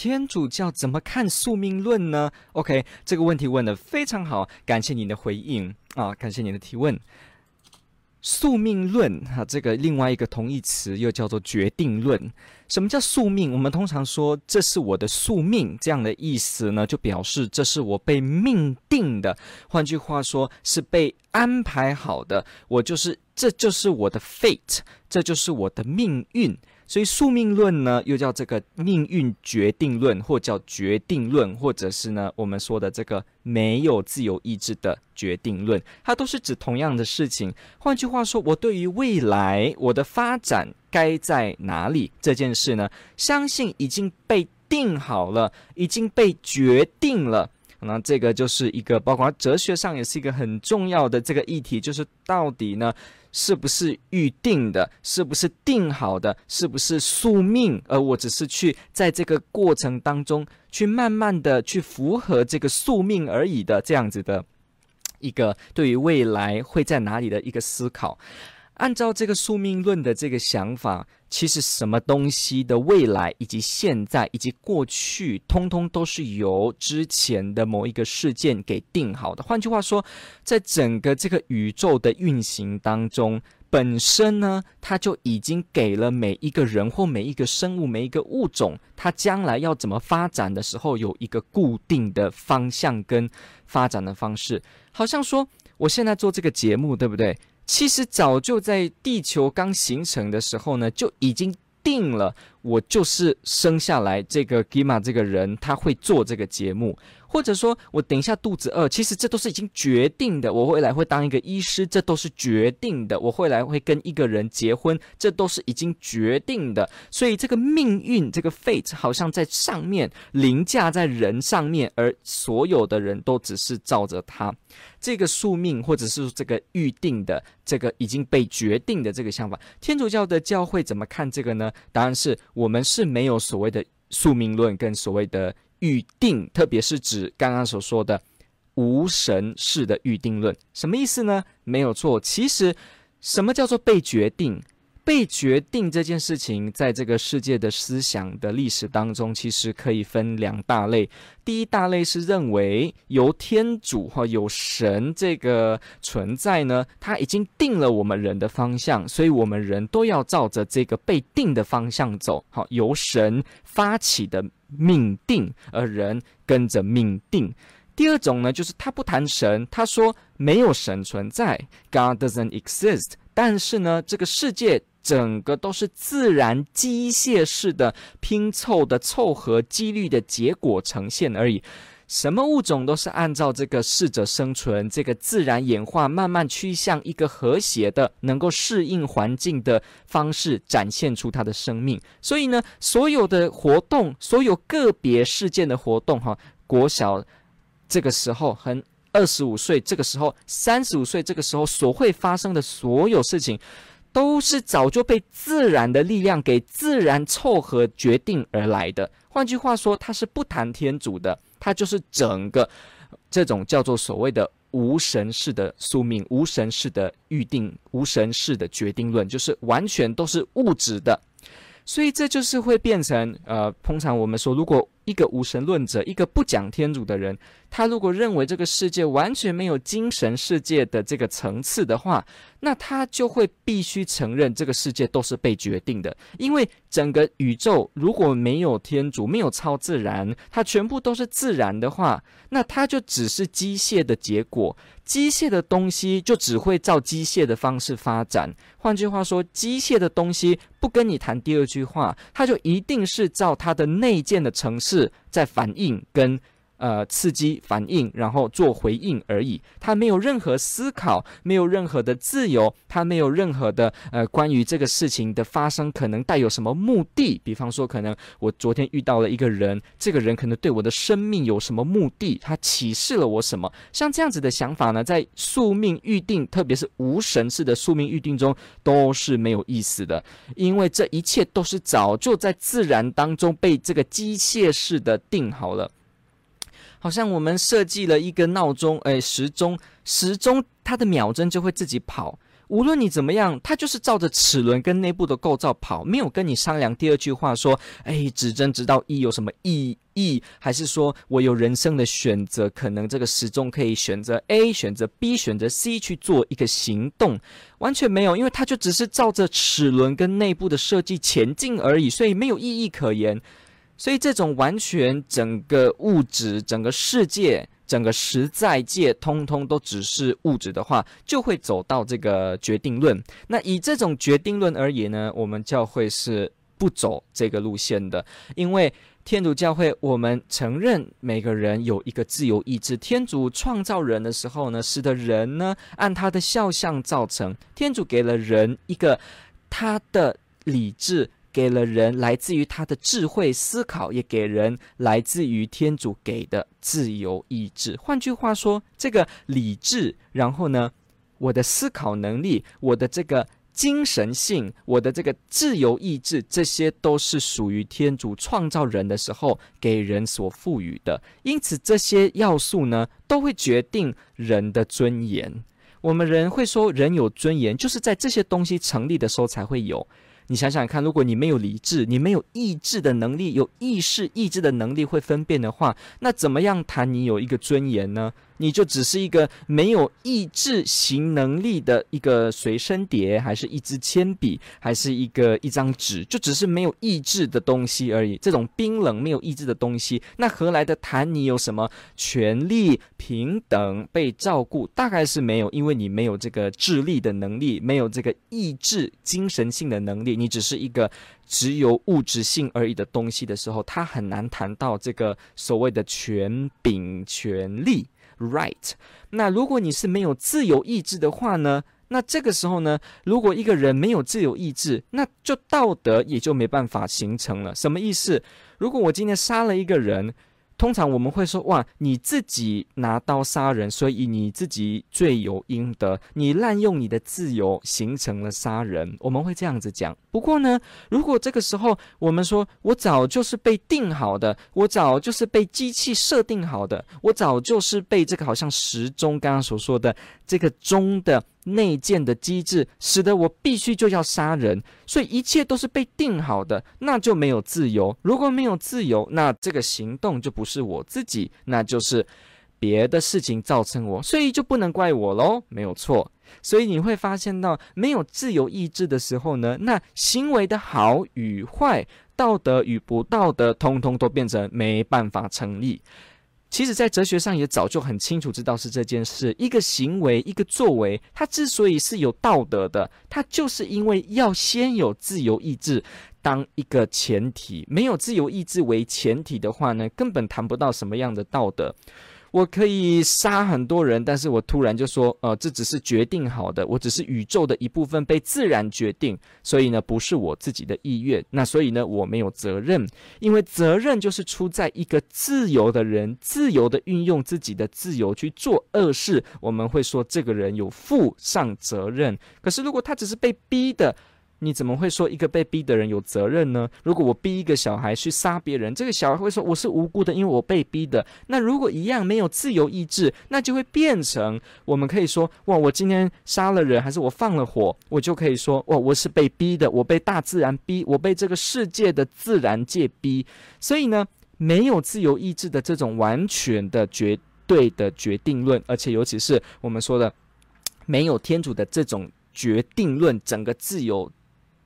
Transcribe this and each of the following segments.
天主教怎么看宿命论呢？OK，这个问题问得非常好，感谢您的回应啊，感谢您的提问。宿命论哈、这个另外一个同义词又叫做决定论。什么叫宿命？我们通常说这是我的宿命，这样的意思呢，就表示这是我被命定的。换句话说，是被安排好的。我就是，这就是我的 fate，这就是我的命运。所以宿命论呢，又叫这个命运决定论，或叫决定论，或者是呢我们说的这个没有自由意志的决定论，它都是指同样的事情。换句话说，我对于未来我的发展该在哪里这件事呢，相信已经被定好了，已经被决定了。那这个就是一个包括哲学上也是一个很重要的这个议题，就是到底呢，是不是预定的？是不是定好的？是不是宿命？而我只是去在这个过程当中去慢慢的去符合这个宿命而已的这样子的一个对于未来会在哪里的一个思考。按照这个宿命论的这个想法，其实什么东西的未来以及现在以及过去，通通都是由之前的某一个事件给定好的。换句话说，在整个这个宇宙的运行当中，本身呢，它就已经给了每一个人或每一个生物、每一个物种，它将来要怎么发展的时候，有一个固定的方向跟发展的方式。好像说，我现在做这个节目，对不对？其实早就在地球刚形成的时候呢，就已经定了，我就是生下来这个 Gima 这个人，他会做这个节目。或者说我等一下肚子饿，其实这都是已经决定的。我未来会当一个医师，这都是决定的。我未来会跟一个人结婚，这都是已经决定的。所以这个命运，这个 fate 好像在上面凌驾在人上面，而所有的人都只是照着他这个宿命，或者是这个预定的这个已经被决定的这个想法。天主教的教会怎么看这个呢？答案是我们是没有所谓的宿命论跟所谓的。预定，特别是指刚刚所说的无神式的预定论，什么意思呢？没有错，其实什么叫做被决定？被决定这件事情，在这个世界的思想的历史当中，其实可以分两大类。第一大类是认为由天主或有神这个存在呢，他已经定了我们人的方向，所以我们人都要照着这个被定的方向走。好，由神发起的命定，而人跟着命定。第二种呢，就是他不谈神，他说没有神存在，God doesn't exist。但是呢，这个世界。整个都是自然机械式的拼凑的凑合几率的结果呈现而已，什么物种都是按照这个适者生存，这个自然演化慢慢趋向一个和谐的、能够适应环境的方式展现出它的生命。所以呢，所有的活动，所有个别事件的活动，哈，国小这个时候很二十五岁，这个时候三十五岁，这个时候所会发生的所有事情。都是早就被自然的力量给自然凑合决定而来的。换句话说，他是不谈天主的，他就是整个这种叫做所谓的无神式的宿命、无神式的预定、无神式的决定论，就是完全都是物质的。所以这就是会变成呃，通常我们说，如果一个无神论者，一个不讲天主的人，他如果认为这个世界完全没有精神世界的这个层次的话，那他就会必须承认这个世界都是被决定的，因为整个宇宙如果没有天主，没有超自然，它全部都是自然的话，那它就只是机械的结果。机械的东西就只会照机械的方式发展。换句话说，机械的东西不跟你谈第二句话，它就一定是照它的内建的程式在反应跟呃，刺激反应，然后做回应而已。他没有任何思考，没有任何的自由，他没有任何的呃，关于这个事情的发生可能带有什么目的。比方说，可能我昨天遇到了一个人，这个人可能对我的生命有什么目的，他启示了我什么？像这样子的想法呢，在宿命预定，特别是无神式的宿命预定中，都是没有意思的，因为这一切都是早就在自然当中被这个机械式的定好了。好像我们设计了一个闹钟，哎，时钟，时钟它的秒针就会自己跑。无论你怎么样，它就是照着齿轮跟内部的构造跑，没有跟你商量。第二句话说，哎，指针直到一有什么意义？还是说我有人生的选择？可能这个时钟可以选择 A，选择 B，选择 C 去做一个行动，完全没有，因为它就只是照着齿轮跟内部的设计前进而已，所以没有意义可言。所以，这种完全整个物质、整个世界、整个实在界，通通都只是物质的话，就会走到这个决定论。那以这种决定论而言呢，我们教会是不走这个路线的，因为天主教会我们承认每个人有一个自由意志。天主创造人的时候呢，使得人呢按他的肖像造成。天主给了人一个他的理智。给了人来自于他的智慧思考，也给人来自于天主给的自由意志。换句话说，这个理智，然后呢，我的思考能力，我的这个精神性，我的这个自由意志，这些都是属于天主创造人的时候给人所赋予的。因此，这些要素呢，都会决定人的尊严。我们人会说，人有尊严，就是在这些东西成立的时候才会有。你想想看，如果你没有理智，你没有意志的能力，有意识意志的能力会分辨的话，那怎么样谈你有一个尊严呢？你就只是一个没有意志行能力的一个随身碟，还是一支铅笔，还是一个一张纸，就只是没有意志的东西而已。这种冰冷没有意志的东西，那何来的谈你有什么权利、平等、被照顾？大概是没有，因为你没有这个智力的能力，没有这个意志、精神性的能力，你只是一个只有物质性而已的东西的时候，他很难谈到这个所谓的权柄、权利。Right，那如果你是没有自由意志的话呢？那这个时候呢，如果一个人没有自由意志，那就道德也就没办法形成了。什么意思？如果我今天杀了一个人。通常我们会说：“哇，你自己拿刀杀人，所以你自己罪有应得。你滥用你的自由，形成了杀人。”我们会这样子讲。不过呢，如果这个时候我们说：“我早就是被定好的，我早就是被机器设定好的，我早就是被这个好像时钟刚刚所说的这个钟的。”内建的机制使得我必须就要杀人，所以一切都是被定好的，那就没有自由。如果没有自由，那这个行动就不是我自己，那就是别的事情造成我，所以就不能怪我喽，没有错。所以你会发现到没有自由意志的时候呢，那行为的好与坏、道德与不道德，通通都变成没办法成立。其实，在哲学上也早就很清楚知道是这件事。一个行为，一个作为，它之所以是有道德的，它就是因为要先有自由意志当一个前提。没有自由意志为前提的话呢，根本谈不到什么样的道德。我可以杀很多人，但是我突然就说，呃，这只是决定好的，我只是宇宙的一部分，被自然决定，所以呢，不是我自己的意愿。那所以呢，我没有责任，因为责任就是出在一个自由的人，自由的运用自己的自由去做恶事，我们会说这个人有负上责任。可是如果他只是被逼的，你怎么会说一个被逼的人有责任呢？如果我逼一个小孩去杀别人，这个小孩会说我是无辜的，因为我被逼的。那如果一样没有自由意志，那就会变成我们可以说哇，我今天杀了人，还是我放了火，我就可以说哇，我是被逼的，我被大自然逼，我被这个世界的自然界逼。所以呢，没有自由意志的这种完全的绝对的决定论，而且尤其是我们说的没有天主的这种决定论，整个自由。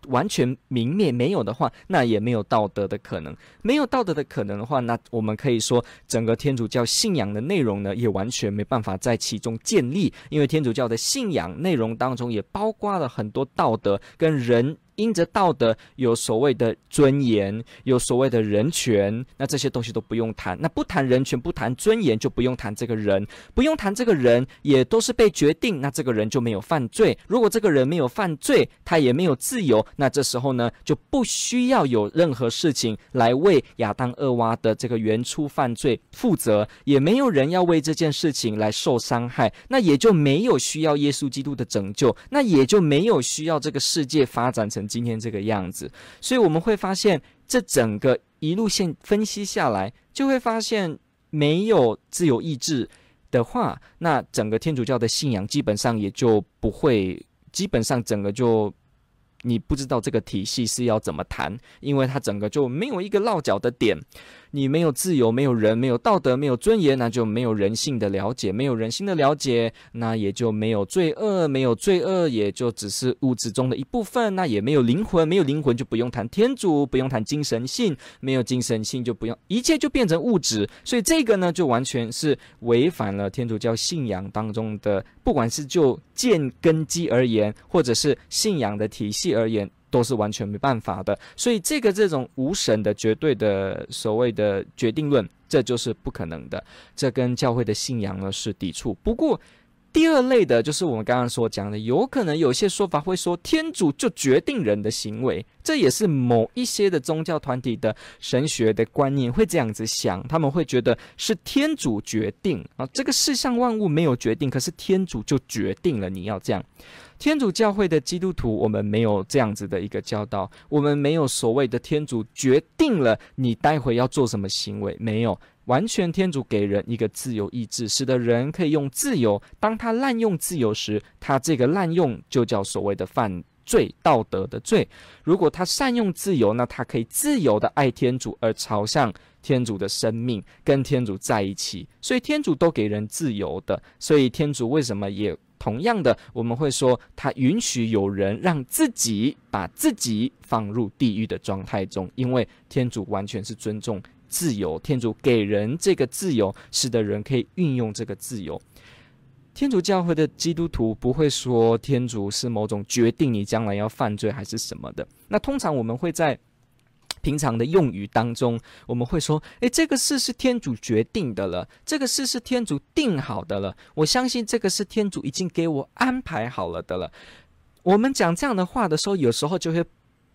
完全泯灭没有的话，那也没有道德的可能。没有道德的可能的话，那我们可以说，整个天主教信仰的内容呢，也完全没办法在其中建立。因为天主教的信仰内容当中也包括了很多道德跟人因着道德有所谓的尊严，有所谓的人权，那这些东西都不用谈。那不谈人权，不谈尊严，就不用谈这个人，不用谈这个人，也都是被决定。那这个人就没有犯罪。如果这个人没有犯罪，他也没有自由。那这时候呢，就不需要有任何事情来为亚当、厄娃的这个原初犯罪负责，也没有人要为这件事情来受伤害。那也就没有需要耶稣基督的拯救，那也就没有需要这个世界发展成今天这个样子。所以我们会发现，这整个一路线分析下来，就会发现没有自由意志的话，那整个天主教的信仰基本上也就不会，基本上整个就。你不知道这个体系是要怎么谈，因为它整个就没有一个落脚的点。你没有自由，没有人，没有道德，没有尊严，那就没有人性的了解，没有人性的了解，那也就没有罪恶，没有罪恶，也就只是物质中的一部分。那也没有灵魂，没有灵魂就不用谈天主，不用谈精神性，没有精神性就不用，一切就变成物质。所以这个呢，就完全是违反了天主教信仰当中的，不管是就建根基而言，或者是信仰的体系而言。都是完全没办法的，所以这个这种无神的绝对的所谓的决定论，这就是不可能的，这跟教会的信仰呢是抵触。不过，第二类的就是我们刚刚所讲的，有可能有些说法会说天主就决定人的行为，这也是某一些的宗教团体的神学的观念会这样子想，他们会觉得是天主决定啊，这个世上万物没有决定，可是天主就决定了你要这样。天主教会的基督徒，我们没有这样子的一个教导，我们没有所谓的天主决定了你待会要做什么行为，没有，完全天主给人一个自由意志，使得人可以用自由。当他滥用自由时，他这个滥用就叫所谓的犯罪，道德的罪。如果他善用自由，那他可以自由的爱天主，而朝向天主的生命，跟天主在一起。所以天主都给人自由的，所以天主为什么也？同样的，我们会说，他允许有人让自己把自己放入地狱的状态中，因为天主完全是尊重自由，天主给人这个自由，使得人可以运用这个自由。天主教会的基督徒不会说天主是某种决定你将来要犯罪还是什么的。那通常我们会在。平常的用语当中，我们会说：“诶，这个事是天主决定的了，这个事是天主定好的了。我相信这个是天主已经给我安排好了的了。”我们讲这样的话的时候，有时候就会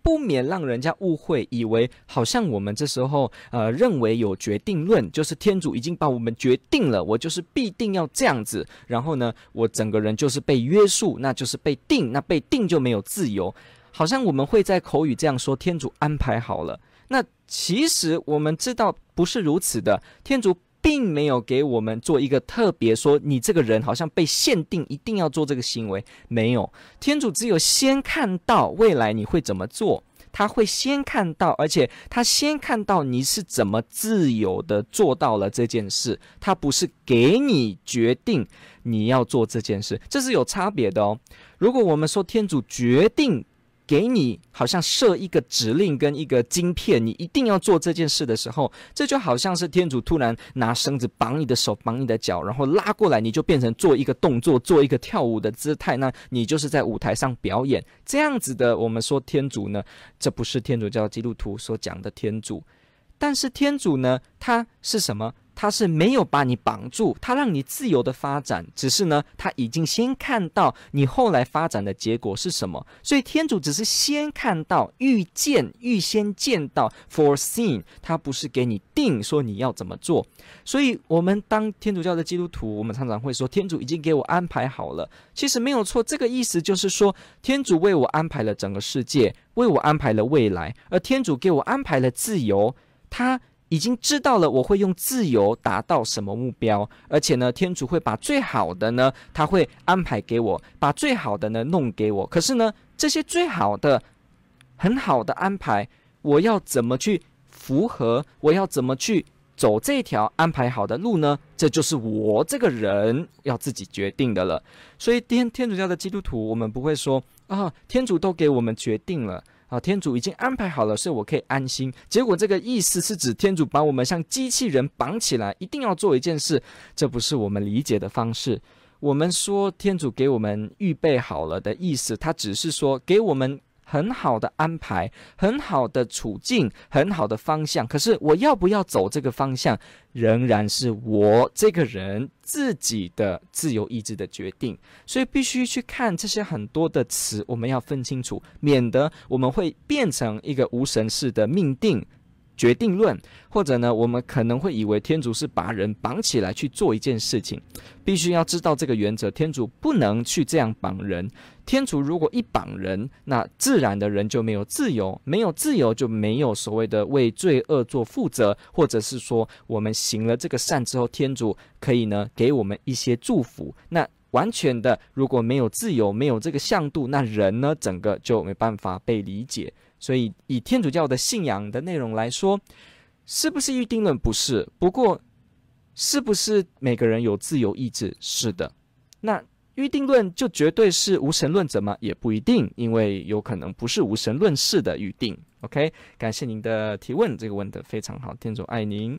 不免让人家误会，以为好像我们这时候呃认为有决定论，就是天主已经把我们决定了，我就是必定要这样子。然后呢，我整个人就是被约束，那就是被定，那被定就没有自由。好像我们会在口语这样说：“天主安排好了。”那其实我们知道不是如此的。天主并没有给我们做一个特别说：“你这个人好像被限定一定要做这个行为。”没有，天主只有先看到未来你会怎么做，他会先看到，而且他先看到你是怎么自由的做到了这件事。他不是给你决定你要做这件事，这是有差别的哦。如果我们说天主决定，给你好像设一个指令跟一个晶片，你一定要做这件事的时候，这就好像是天主突然拿绳子绑你的手、绑你的脚，然后拉过来，你就变成做一个动作、做一个跳舞的姿态，那你就是在舞台上表演这样子的。我们说天主呢，这不是天主教基督徒所讲的天主，但是天主呢，他是什么？他是没有把你绑住，他让你自由的发展，只是呢，他已经先看到你后来发展的结果是什么，所以天主只是先看到、预见、预先见到 （foreseen），他不是给你定说你要怎么做。所以，我们当天主教的基督徒，我们常常会说，天主已经给我安排好了。其实没有错，这个意思就是说，天主为我安排了整个世界，为我安排了未来，而天主给我安排了自由，他。已经知道了我会用自由达到什么目标，而且呢，天主会把最好的呢，他会安排给我，把最好的呢弄给我。可是呢，这些最好的、很好的安排，我要怎么去符合？我要怎么去走这条安排好的路呢？这就是我这个人要自己决定的了。所以天天主教的基督徒，我们不会说啊，天主都给我们决定了。啊，天主已经安排好了，所以我可以安心。结果这个意思是指天主把我们像机器人绑起来，一定要做一件事，这不是我们理解的方式。我们说天主给我们预备好了的意思，他只是说给我们很好的安排，很好的处境，很好的方向。可是我要不要走这个方向，仍然是我这个人自己的自由意志的决定。所以必须去看这些很多的词，我们要分清楚，免得我们会变成一个无神式的命定。决定论，或者呢，我们可能会以为天主是把人绑起来去做一件事情，必须要知道这个原则，天主不能去这样绑人。天主如果一绑人，那自然的人就没有自由，没有自由就没有所谓的为罪恶做负责，或者是说我们行了这个善之后，天主可以呢给我们一些祝福。那完全的如果没有自由，没有这个向度，那人呢整个就没办法被理解。所以，以天主教的信仰的内容来说，是不是预定论？不是。不过，是不是每个人有自由意志？是的。那预定论就绝对是无神论者吗？也不一定，因为有可能不是无神论式的预定。OK，感谢您的提问，这个问的非常好，天主爱您。